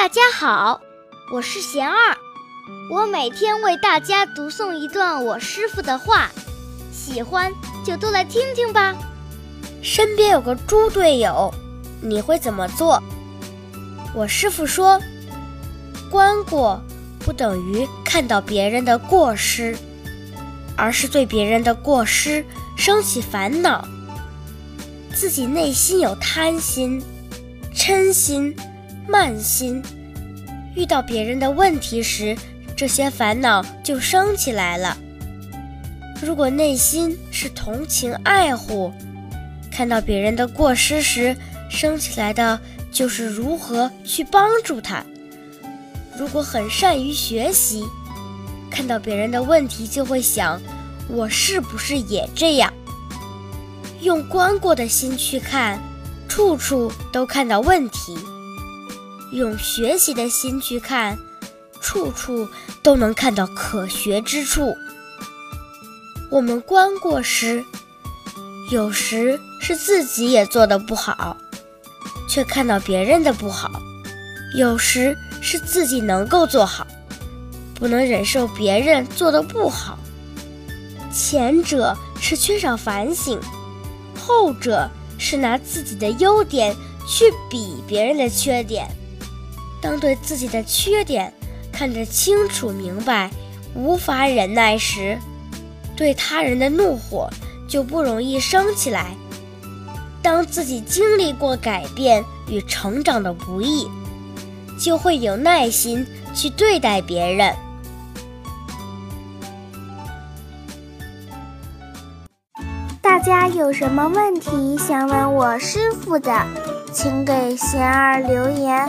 大家好，我是贤二，我每天为大家读诵一段我师傅的话，喜欢就都来听听吧。身边有个猪队友，你会怎么做？我师傅说，观过不等于看到别人的过失，而是对别人的过失生起烦恼，自己内心有贪心、嗔心。慢心，遇到别人的问题时，这些烦恼就升起来了。如果内心是同情爱护，看到别人的过失时，升起来的就是如何去帮助他。如果很善于学习，看到别人的问题就会想：我是不是也这样？用观过的心去看，处处都看到问题。用学习的心去看，处处都能看到可学之处。我们观过时，有时是自己也做的不好，却看到别人的不好；有时是自己能够做好，不能忍受别人做的不好。前者是缺少反省，后者是拿自己的优点去比别人的缺点。当对自己的缺点看得清楚明白，无法忍耐时，对他人的怒火就不容易升起来。当自己经历过改变与成长的不易，就会有耐心去对待别人。大家有什么问题想问我师傅的，请给贤儿留言。